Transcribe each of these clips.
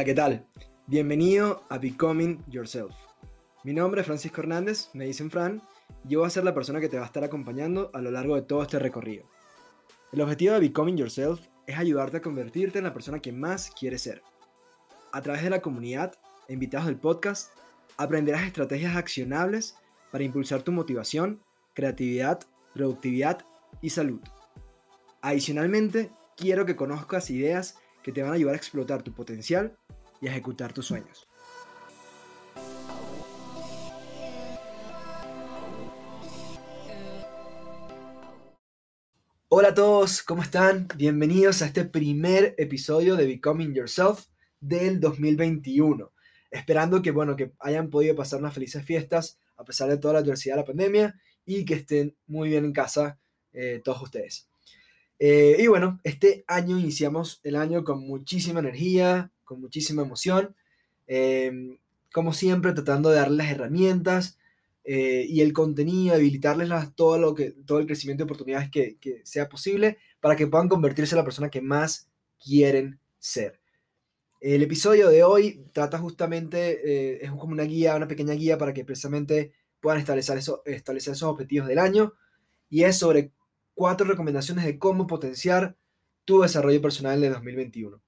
Hola, ¿qué tal? Bienvenido a Becoming Yourself. Mi nombre es Francisco Hernández, me dicen Fran, y yo voy a ser la persona que te va a estar acompañando a lo largo de todo este recorrido. El objetivo de Becoming Yourself es ayudarte a convertirte en la persona que más quieres ser. A través de la comunidad e invitados del podcast, aprenderás estrategias accionables para impulsar tu motivación, creatividad, productividad y salud. Adicionalmente, quiero que conozcas ideas que te van a ayudar a explotar tu potencial y ejecutar tus sueños. Hola a todos, ¿cómo están? Bienvenidos a este primer episodio de Becoming Yourself del 2021. Esperando que, bueno, que hayan podido pasar unas felices fiestas a pesar de toda la adversidad de la pandemia y que estén muy bien en casa eh, todos ustedes. Eh, y bueno, este año iniciamos el año con muchísima energía, con muchísima emoción, em, como siempre tratando de darles las herramientas eh, y el contenido, habilitarles todo, lo que, todo el crecimiento de oportunidades que, sea posible para que puedan convertirse en la persona que más quieren ser. El episodio de hoy trata justamente, es como una guía, una pequeña guía para que precisamente puedan establecer, establecer esos objetivos del año y es sobre cuatro recomendaciones de cómo potenciar tu desarrollo personal de 2021.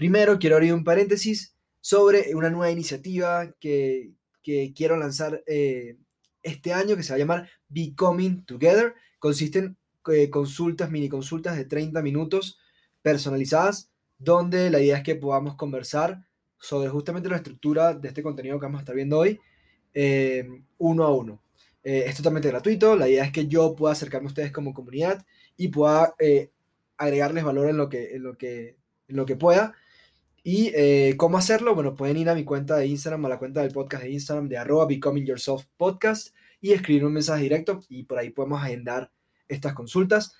Primero, quiero abrir un paréntesis sobre una nueva iniciativa que, quiero lanzar eh, este año que se va a llamar Becoming Together. Consiste en eh, consultas, mini consultas de 30 minutos personalizadas, donde la idea es que podamos conversar sobre justamente la estructura de este contenido que vamos a estar viendo hoy, eh, uno a uno. Es totalmente gratuito. La idea es que yo pueda acercarme a ustedes como comunidad y pueda agregarles valor en lo que pueda. ¿Y eh, cómo hacerlo? Bueno, pueden ir a mi cuenta de Instagram, a la cuenta del podcast de Instagram de arroba Becoming Yourself Podcast y escribir un mensaje directo y por ahí podemos agendar estas consultas.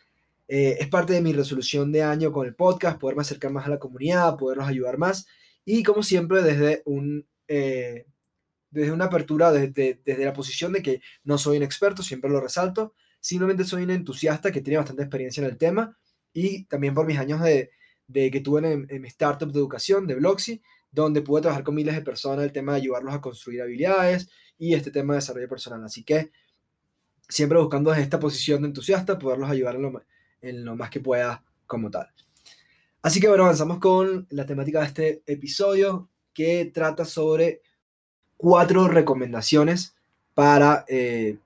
es parte de mi resolución de año con el podcast, poderme acercar más a la comunidad, poderlos ayudar más y como siempre desde un desde una apertura, desde, desde la posición de que no soy un experto, siempre lo resalto, simplemente soy un entusiasta que tiene bastante experiencia en el tema y también por mis años de, de que tuve en, mi startup de educación, de Bloxy, donde pude trabajar con miles de personas el tema de ayudarlos a construir habilidades y este tema de desarrollo personal. Así que siempre buscando esta posición de entusiasta poderlos ayudar en lo, en lo más que pueda como tal. Así que bueno, avanzamos con la temática de este episodio que trata sobre cuatro recomendaciones para eh,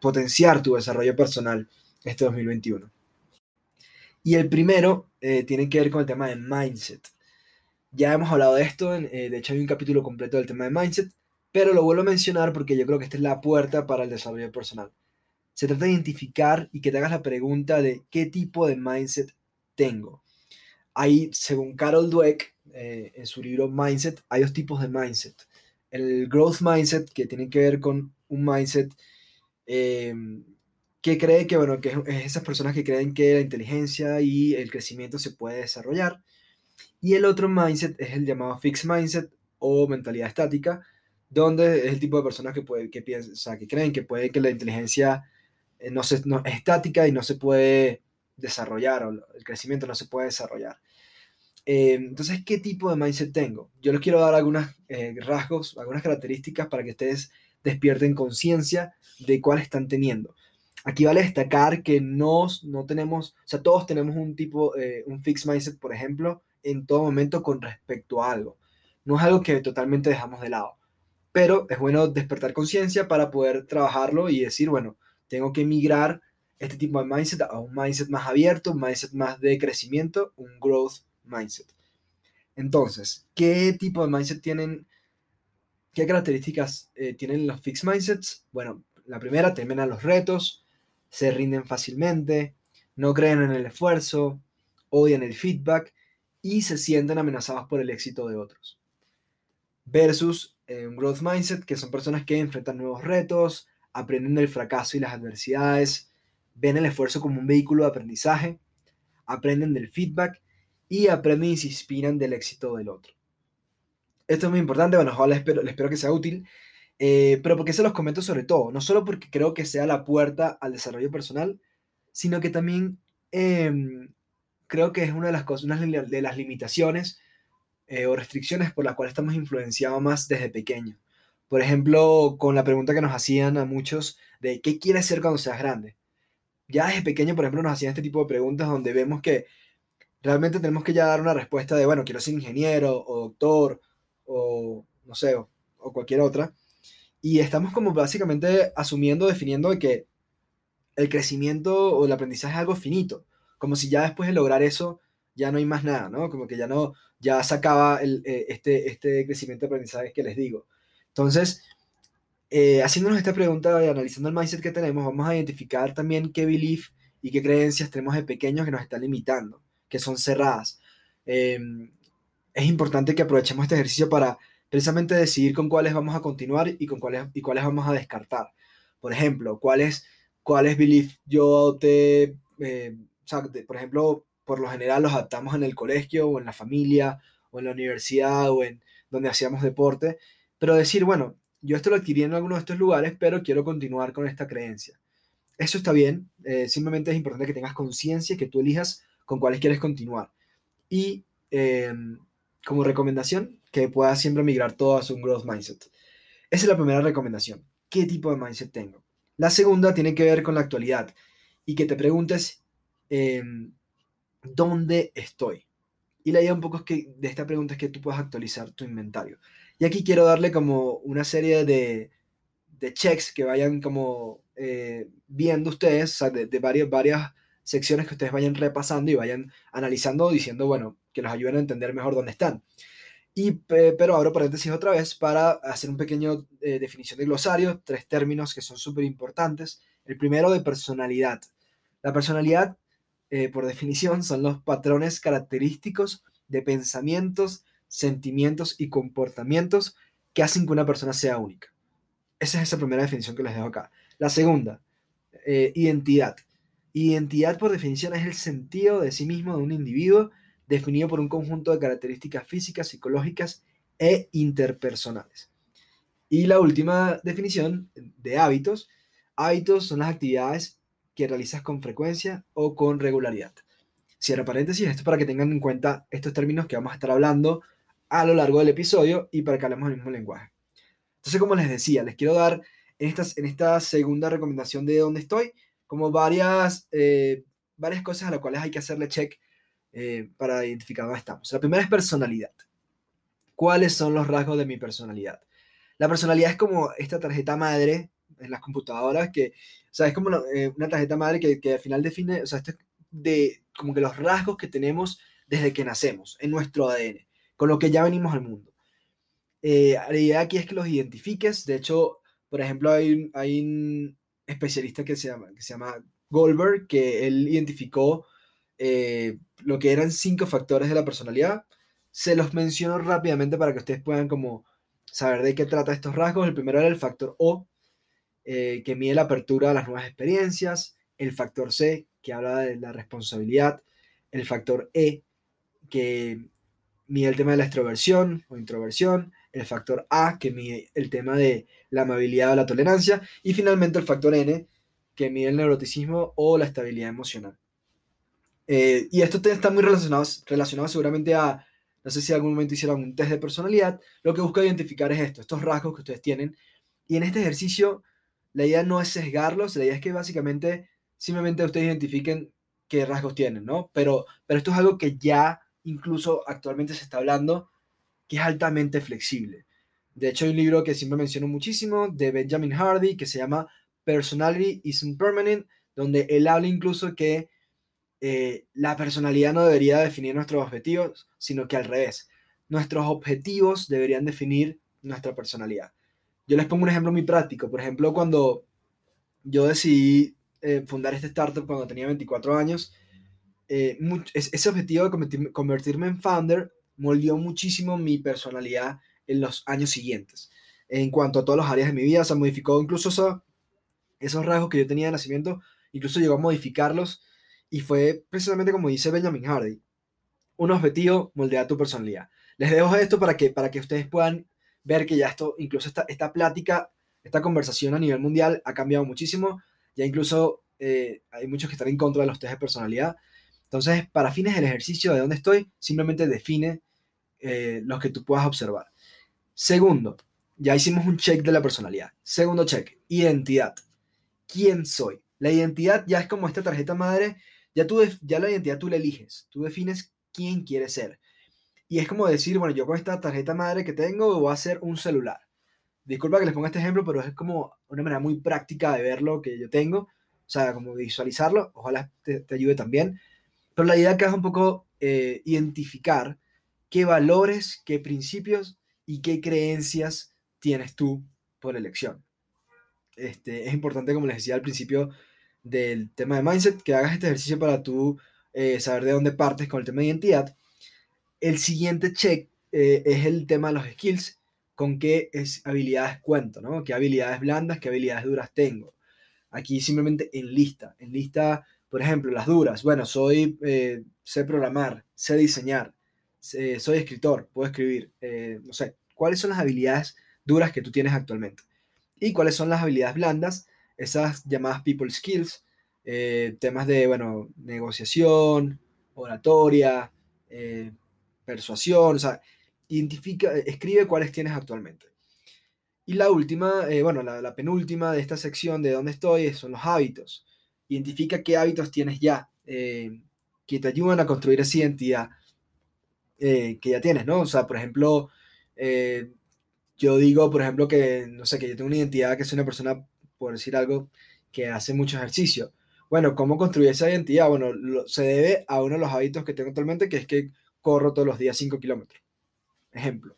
potenciar tu desarrollo personal este 2021. Y el primero eh, tiene que ver con el tema de mindset. Ya hemos hablado de esto, eh, de hecho hay un capítulo completo del tema de mindset, pero lo vuelvo a mencionar porque yo creo que esta es la puerta para el desarrollo personal. Se trata de identificar y que te hagas la pregunta de qué tipo de mindset tengo. Hay, según Carol Dweck, en su libro Mindset, hay dos tipos de mindset el growth mindset, que tiene que ver con un mindset eh, que cree que, bueno, que es esas personas que creen que la inteligencia y el crecimiento se puede desarrollar. Y el otro mindset es el llamado fixed mindset o mentalidad estática, donde es el tipo de personas que, puede, que, piensan, o sea, que creen que puede que la inteligencia eh, no, se, no, es estática y no se puede desarrollar, o el crecimiento no se puede desarrollar. Eh, entonces, ¿qué tipo de mindset tengo? Yo les quiero dar algunos eh, rasgos, algunas características para que ustedes despierten conciencia de cuáles están teniendo. Aquí vale destacar que no, no tenemos, o sea, todos tenemos un tipo, eh, un fixed mindset, por ejemplo, en todo momento con respecto a algo. No es algo que totalmente dejamos de lado, pero es bueno despertar conciencia para poder trabajarlo y decir, bueno, tengo que migrar este tipo de mindset a un mindset más abierto, un mindset más de crecimiento, un growth mindset. Entonces, ¿qué tipo de mindset tienen? ¿Qué características eh, tienen los fixed mindsets? Bueno, la primera, temen a los retos, se rinden fácilmente, no creen en el esfuerzo, odian el feedback y se sienten amenazados por el éxito de otros. Versus eh, un growth mindset, que son personas que enfrentan nuevos retos, aprenden del fracaso y las adversidades, ven el esfuerzo como un vehículo de aprendizaje, aprenden del feedback y aprenden y se inspiran del éxito del otro. Esto es muy importante, bueno, ojalá espero, espero que sea útil, eh, pero porque se los comento sobre todo, no solo porque creo que sea la puerta al desarrollo personal, sino que también em, creo que es una de las cosas, una de las limitaciones eh, o restricciones por las cuales estamos influenciados más desde pequeño. Por ejemplo, con la pregunta que nos hacían a muchos de ¿qué quieres ser cuando seas grande? Ya desde pequeño, por ejemplo, nos hacían este tipo de preguntas donde vemos que realmente tenemos que ya dar una respuesta de, bueno, quiero ser ingeniero o doctor o no sé, o, cualquier otra. Y estamos como básicamente asumiendo, definiendo que el crecimiento o el aprendizaje es algo finito, como si ya después de lograr eso ya no hay más nada, ¿no? Como que ya no, ya se acaba el, eh, este, este crecimiento de aprendizaje que les digo. Entonces, eh, haciéndonos esta pregunta y analizando el mindset que tenemos, vamos a identificar también qué belief y qué creencias tenemos de pequeños que nos están limitando, que son cerradas. Em, es importante que aprovechemos este ejercicio para precisamente decidir con cuáles vamos a continuar y con cuáles, y cuáles vamos a descartar. Por ejemplo, cuáles, cuáles belief yo eh, sea, por ejemplo, por lo general los adaptamos en el colegio o en la familia o en la universidad o en donde hacíamos deporte, pero decir, bueno, yo esto lo adquirí en alguno de estos lugares, pero quiero continuar con esta creencia. Eso está bien, eh, simplemente es importante que tengas conciencia, que tú elijas con cuáles quieres continuar. Y em, como recomendación, que puedas siempre migrar todo a un growth mindset. Esa es la primera recomendación. ¿Qué tipo de mindset tengo? La segunda tiene que ver con la actualidad y que te preguntes em, dónde estoy. Y la idea un poco es que de esta pregunta es que tú puedas actualizar tu inventario. Y aquí quiero darle como una serie de, de checks que vayan como eh, viendo ustedes, de, de varias, varias secciones que ustedes vayan repasando y vayan analizando, diciendo, bueno, que los ayuden a entender mejor dónde están. Y, pero abro paréntesis otra vez para hacer un pequeño eh, definición de glosario, tres términos que son súper importantes. El primero de personalidad. La personalidad, eh, por definición, son los patrones característicos de pensamientos, sentimientos y comportamientos que hacen que una persona sea única. Esa es esa primera definición que les dejo acá. La segunda, eh, identidad. Identidad, por definición, es el sentido de sí mismo de un individuo definido por un conjunto de características físicas, psicológicas e interpersonales. Y la última definición de hábitos. Hábitos son las actividades que realizas con frecuencia o con regularidad. Cierro paréntesis, esto es para que tengan en cuenta estos términos que vamos a estar hablando a lo largo del episodio y para que hablemos el mismo lenguaje. Entonces, como les decía, les quiero dar en, estas, en esta segunda recomendación de dónde estoy, como varias, eh, varias cosas a las cuales hay que hacerle check eh, para identificar dónde estamos. La primera es personalidad. ¿Cuáles son los rasgos de mi personalidad? La personalidad es como esta tarjeta madre en las computadoras que, o sea, es como eh, una tarjeta madre que, que, al final define, o sea, esto es de como que los rasgos que tenemos desde que nacemos, en nuestro ADN, con lo que ya venimos al mundo. Eh, la idea aquí es que los identifiques, de hecho, por ejemplo, hay, hay un especialista que se llama, que se llama Goldberg, que él identificó eh, lo que eran cinco factores de la personalidad. Se los menciono rápidamente para que ustedes puedan como saber de qué trata estos rasgos. El primero era el factor O, eh, que mide la apertura a las nuevas experiencias. El factor C, que habla de la responsabilidad. El factor E, que mide el tema de la extroversión o introversión. El factor A, que mide el tema de la amabilidad o la tolerancia. Y finalmente el factor N, que mide el neuroticismo o la estabilidad emocional. Eh, y esto está muy relacionado, relacionado seguramente a, no sé si en algún momento hicieron un test de personalidad, lo que busca identificar es esto, estos rasgos que ustedes tienen. Y en este ejercicio, la idea no es sesgarlos, la idea es que básicamente simplemente ustedes identifiquen qué rasgos tienen, ¿no? Pero, pero esto es algo que ya incluso actualmente se está hablando, que es altamente flexible. De hecho, hay un libro que siempre menciono muchísimo de Benjamin Hardy que se llama Personality Isn't Permanent, donde él habla incluso que eh, la personalidad no debería definir nuestros objetivos, sino que al revés. Nuestros objetivos deberían definir nuestra personalidad. Yo les pongo un ejemplo muy práctico. Por ejemplo, cuando yo decidí eh, fundar este startup cuando tenía 24 años, eh, ese objetivo de convertirme en founder moldeó muchísimo mi personalidad en los años siguientes. En cuanto a todas las áreas de mi vida, se modificó incluso esos rasgos que yo tenía de nacimiento, incluso llegó a modificarlos y fue precisamente como dice Benjamin Hardy, un objetivo moldea tu personalidad. Les dejo esto para que, para que ustedes puedan ver que ya esto, incluso esta, esta plática, esta conversación a nivel mundial ha cambiado muchísimo. Ya incluso eh, hay muchos que están en contra de los test de personalidad. Entonces, para fines del ejercicio de dónde estoy, simplemente define eh, los que tú puedas observar. Segundo, ya hicimos un check de la personalidad. Segundo check, identidad. ¿Quién soy? La identidad ya es como esta tarjeta madre, ya, tú, ya la identidad tú la eliges, tú defines quién quieres ser. Y es como decir, bueno, yo con esta tarjeta madre que tengo voy a hacer un celular. Disculpa que les ponga este ejemplo, pero es como una manera muy práctica de ver lo que yo tengo, o sea, como visualizarlo, ojalá te, ayude también. Pero la idea es un poco eh, identificar qué valores, qué principios y qué creencias tienes tú por elección. Este, es importante, como les decía al principio del tema de mindset, que hagas este ejercicio para tú eh, saber de dónde partes con el tema de identidad el siguiente check eh, es el tema de los skills, con qué es, habilidades cuento, ¿no? ¿Qué habilidades blandas, qué habilidades duras tengo? Aquí simplemente en lista, en lista, por ejemplo, las duras. Bueno, soy, eh, sé programar, sé diseñar, soy escritor, puedo escribir, eh, no sé, ¿cuáles son las habilidades duras que tú tienes actualmente? Y cuáles son las habilidades blandas, esas llamadas people skills, temas de, bueno, negociación, oratoria, persuasión, o sea, identifica, escribe cuáles tienes actualmente. Y la última, eh, bueno, la, penúltima de esta sección de dónde estoy son los hábitos. Identifica qué hábitos tienes ya eh, que te ayudan a construir esa identidad eh, que ya tienes, ¿no? O sea, por ejemplo, yo digo, por ejemplo, que, no sé, que yo tengo una identidad que soy una persona, por decir algo, que hace mucho ejercicio. Bueno, ¿cómo construir esa identidad? Bueno, se debe a uno de los hábitos que tengo actualmente, que es que corro todos los días 5 kilómetros. Ejemplo.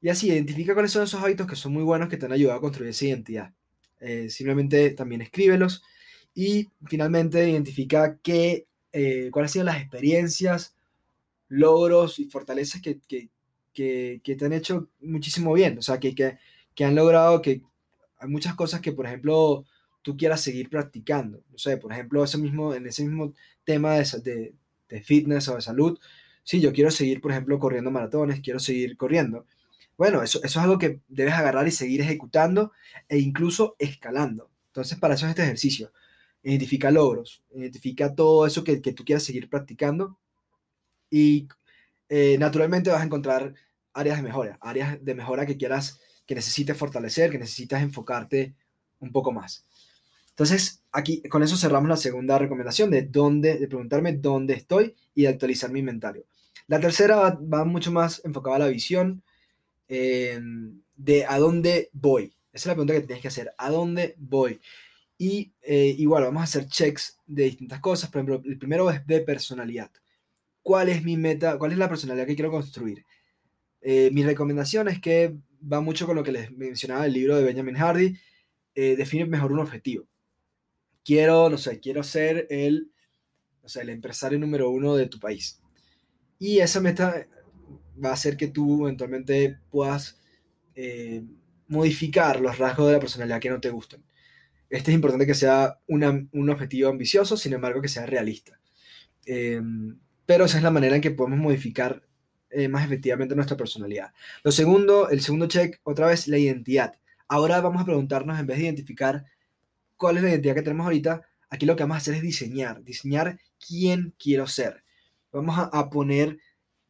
Y así, identifica cuáles son esos hábitos que son muy buenos que te han ayudado a construir esa identidad. Eh, simplemente también escríbelos. Y finalmente, identifica qué, eh, cuáles han sido las experiencias, logros y fortalezas que, te han hecho muchísimo bien. O sea, que, que, han logrado que hay muchas cosas que, por ejemplo, tú quieras seguir practicando. No sé, por ejemplo, ese mismo, en ese mismo tema de, de fitness o de salud, sí, yo quiero seguir, por ejemplo, corriendo maratones, quiero seguir corriendo. Bueno, eso, eso es algo que debes agarrar y seguir ejecutando e incluso escalando. Entonces, para eso es este ejercicio. Identifica logros, identifica todo eso que, que tú quieras seguir practicando y eh, naturalmente vas a encontrar áreas de mejora, áreas de mejora que quieras, que necesites fortalecer, que necesitas enfocarte un poco más. Entonces, aquí con eso cerramos la segunda recomendación de dónde, de preguntarme dónde estoy y de actualizar mi inventario. La tercera va, mucho más enfocada a la visión em, de a dónde voy. Esa es la pregunta que tienes que hacer. ¿A dónde voy? Y eh, igual vamos a hacer checks de distintas cosas. Por ejemplo, el primero es de personalidad. ¿Cuál es mi meta? ¿Cuál es la personalidad que quiero construir? Eh, mi recomendación es que va mucho con lo que les mencionaba el libro de Benjamin Hardy. Eh, define mejor un objetivo quiero, no sé, quiero ser el, no sé, el empresario número uno de tu país. Y esa meta va a hacer que tú eventualmente puedas eh, modificar los rasgos de la personalidad que no te gustan. Este es importante que sea un objetivo ambicioso, sin embargo que sea realista. Em, pero esa es la manera en que podemos modificar eh, más efectivamente nuestra personalidad. Lo segundo, el segundo check, otra vez, la identidad. Ahora vamos a preguntarnos, en vez de identificar cuál es la identidad que tenemos ahorita, aquí lo que vamos a hacer es diseñar, diseñar quién quiero ser. Vamos a, poner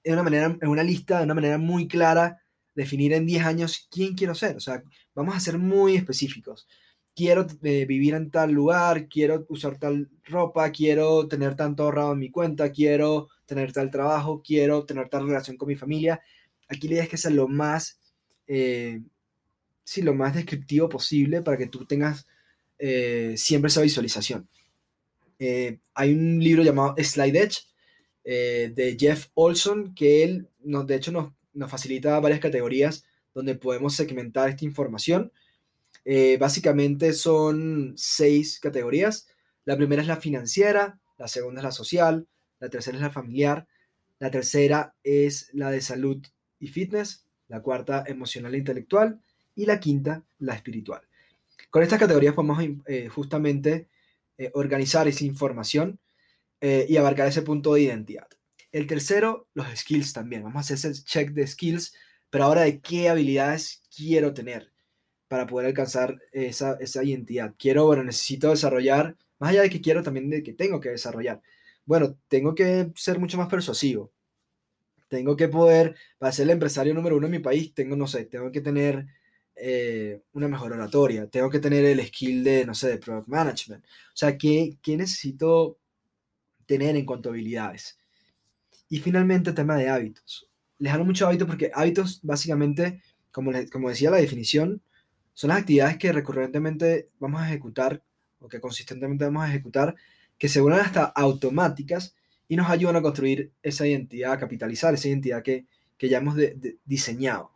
en una, manera, en una lista, de una manera muy clara, definir en 10 años quién quiero ser. O sea, vamos a ser muy específicos. Quiero eh, vivir en tal lugar, quiero usar tal ropa, quiero tener tanto ahorrado en mi cuenta, quiero tener tal trabajo, quiero tener tal relación con mi familia. Aquí la idea es que sea lo más, eh, sí, lo más descriptivo posible para que tú tengas eh, siempre esa visualización. Eh, hay un libro llamado Slide Edge eh, de Jeff Olson que él, nos, de hecho, nos, nos, facilita varias categorías donde podemos segmentar esta información. Básicamente son seis categorías. La primera es la financiera, la segunda es la social, la tercera es la familiar, la tercera es la de salud y fitness, la cuarta emocional e intelectual y la quinta la espiritual. Con estas categorías podemos eh, justamente eh, organizar esa información eh, y abarcar ese punto de identidad. El tercero, los skills también. Vamos a hacer ese check de skills, pero ahora de qué habilidades quiero tener para poder alcanzar esa, esa identidad. Quiero, bueno, necesito desarrollar, más allá de que quiero, también de que tengo que desarrollar. Bueno, tengo que ser mucho más persuasivo. Tengo que poder, para ser el empresario número uno en mi país, tengo, no sé, tengo que tener eh, una mejor oratoria, tengo que tener el skill de, no sé, de product management. O sea, ¿qué, qué necesito tener en cuanto a habilidades? Y finalmente, tema de hábitos. Les hablo mucho de hábitos porque hábitos, básicamente, como, como decía la definición, son las actividades que recurrentemente vamos a ejecutar o que consistentemente vamos a ejecutar, que se vuelven hasta automáticas y nos ayudan a construir esa identidad, a capitalizar esa identidad que, ya hemos diseñado.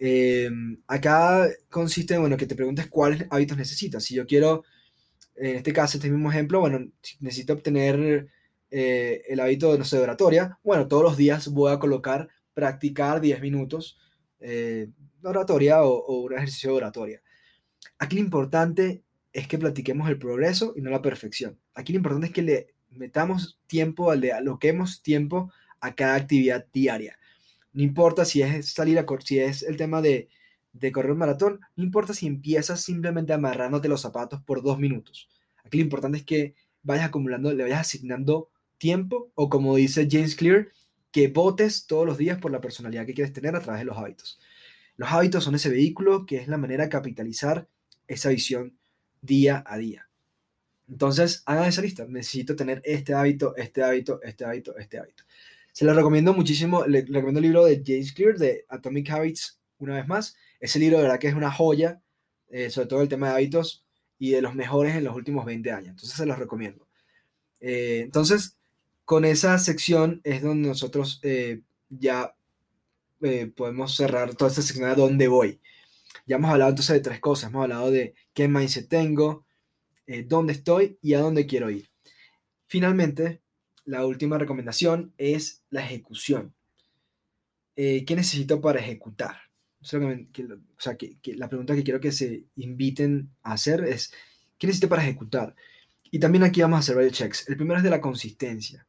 Em, acá consiste, bueno, que te preguntes cuáles hábitos necesitas. Si yo quiero, en este caso, este mismo ejemplo, bueno, necesito obtener eh, el hábito, no sé, de oratoria, bueno, todos los días voy a colocar practicar 10 minutos eh, oratoria o, o, un ejercicio de oratoria. Aquí lo importante es que platiquemos el progreso y no la perfección. Aquí lo importante es que le metamos tiempo, aloquemos tiempo a cada actividad diaria. No importa si es salir a si es el tema de, de correr un maratón, no importa si empiezas simplemente amarrándote los zapatos por dos minutos. Aquí lo importante es que vayas acumulando, le vayas asignando tiempo o como dice James Clear, que votes todos los días por la personalidad que quieres tener a través de los hábitos. Los hábitos son ese vehículo que es la manera de capitalizar esa visión día a día. Entonces, hagan esa lista. Necesito tener este hábito, este hábito, este hábito, este hábito. Se lo recomiendo muchísimo. Le, recomiendo el libro de James Clear, de Atomic Habits, una vez más. Ese libro, de verdad, que es una joya, eh, sobre todo el tema de hábitos y de los mejores en los últimos 20 años. Entonces, se los recomiendo. Eh, entonces, con esa sección es donde nosotros eh, ya podemos cerrar toda esta sección de dónde voy. Ya hemos hablado entonces de tres cosas. Hemos hablado de qué mindset tengo, eh, dónde estoy y a dónde quiero ir. Finalmente, la última recomendación es la ejecución. Eh, ¿Qué necesito para ejecutar? O sea, la pregunta que quiero que se inviten a hacer es, ¿qué necesito para ejecutar? Y también aquí vamos a hacer varios checks. El primero es de la consistencia.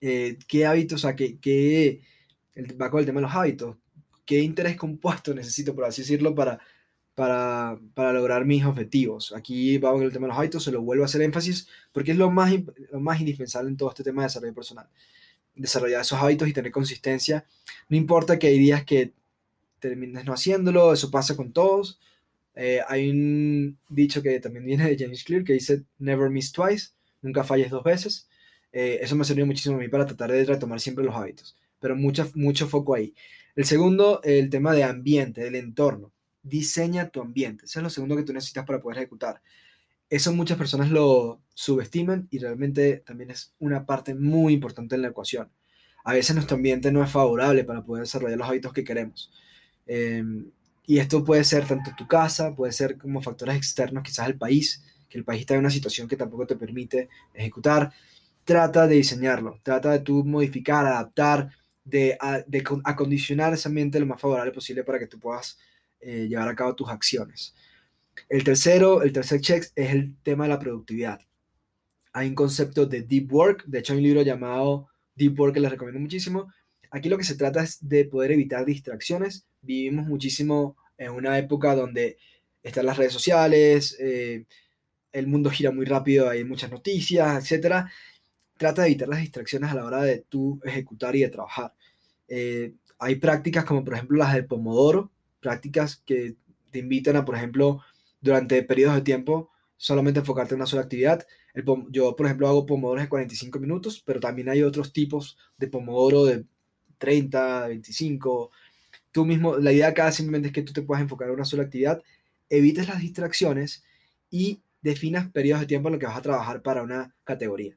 Eh, ¿Qué hábitos, o sea, qué, qué el, va con el tema de los hábitos? ¿Qué interés compuesto necesito, por así decirlo, para para, lograr mis objetivos. Aquí vamos con el tema de los hábitos, se lo vuelvo a hacer énfasis porque es lo más, lo más indispensable en todo este tema de desarrollo personal. Desarrollar esos hábitos y tener consistencia. No importa que hay días que termines no haciéndolo, eso pasa con todos. Eh, hay un dicho que también viene de James Clear que dice never miss twice, nunca falles dos veces. Eh, eso me ha servido muchísimo a mí para tratar de retomar siempre los hábitos, pero mucho, mucho foco ahí. El segundo, el tema de ambiente, del entorno diseña tu ambiente. Eso es lo segundo que tú necesitas para poder ejecutar. Eso muchas personas lo subestiman y realmente también es una parte muy importante en la ecuación. A veces nuestro ambiente no es favorable para poder desarrollar los hábitos que queremos. Em, y esto puede ser tanto tu casa, puede ser como factores externos, quizás el país, que el país está en una situación que tampoco te permite ejecutar. Trata de diseñarlo, trata de tú modificar, adaptar, de, acondicionar ese ambiente lo más favorable posible para que tú puedas eh, llevar a cabo tus acciones. El tercero, el tercer check es el tema de la productividad. Hay un concepto de deep work, de hecho hay un libro llamado Deep Work que les recomiendo muchísimo. Aquí lo que se trata es de poder evitar distracciones. Vivimos muchísimo en una época donde están las redes sociales, eh, el mundo gira muy rápido, hay muchas noticias, etc. Trata de evitar las distracciones a la hora de tú ejecutar y de trabajar. Eh, hay prácticas como por ejemplo las del Pomodoro, prácticas que te invitan a, por ejemplo, durante periodos de tiempo, solamente enfocarte en una sola actividad. Yo, por ejemplo, hago pomodoros de 45 minutos, pero también hay otros tipos de pomodoro de 30, 25. Tú mismo, la idea acá simplemente es que tú te puedas enfocar en una sola actividad, evites las distracciones y definas periodos de tiempo en los que vas a trabajar para una categoría.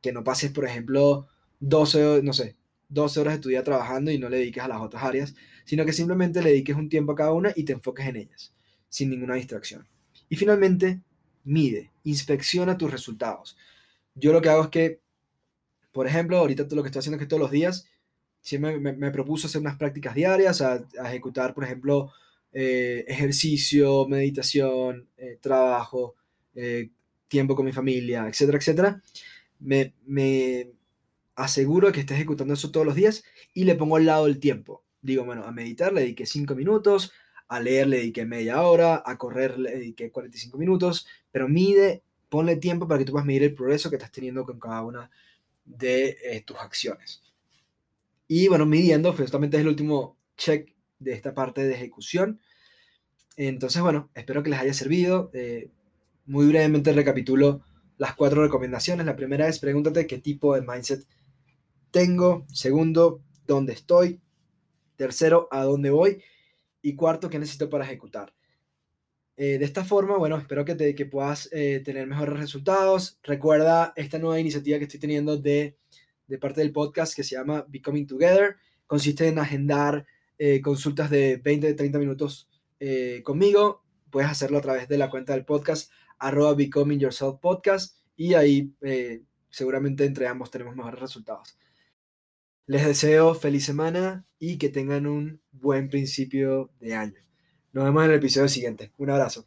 Que no pases, por ejemplo, 12, no sé, 12 horas de tu día trabajando y no le dediques a las otras áreas, sino que simplemente le dediques un tiempo a cada una y te enfoques en ellas, sin ninguna distracción. Y finalmente, mide, inspecciona tus resultados. Yo lo que hago es que, por ejemplo, ahorita lo que estoy haciendo es que todos los días siempre me, propuso hacer unas prácticas diarias, a, ejecutar, por ejemplo, eh, ejercicio, meditación, eh, trabajo, eh, tiempo con mi familia, etcétera, etcétera. Me, aseguro que esté ejecutando eso todos los días y le pongo al lado el tiempo. Digo, bueno, a meditar le dediqué 5 minutos, a leer le dediqué media hora, a correr le dediqué 45 minutos, pero mide, ponle tiempo para que tú puedas medir el progreso que estás teniendo con cada una de eh, tus acciones. Y bueno, midiendo, justamente es el último check de esta parte de ejecución. Entonces, bueno, espero que les haya servido. Eh, muy brevemente recapitulo las cuatro recomendaciones. La primera es pregúntate qué tipo de mindset tengo. Segundo, dónde estoy. Tercero, a dónde voy. Y cuarto, qué necesito para ejecutar. Eh, de esta forma, bueno, espero que, que puedas eh, tener mejores resultados. Recuerda esta nueva iniciativa que estoy teniendo de, de parte del podcast que se llama Becoming Together. Consiste en agendar eh, consultas de 20, 30 minutos conmigo. Puedes hacerlo a través de la cuenta del podcast, arroba Becoming Yourself Podcast. Y ahí seguramente entre ambos tenemos mejores resultados. Les deseo feliz semana y que tengan un buen principio de año. Nos vemos en el episodio siguiente. Un abrazo.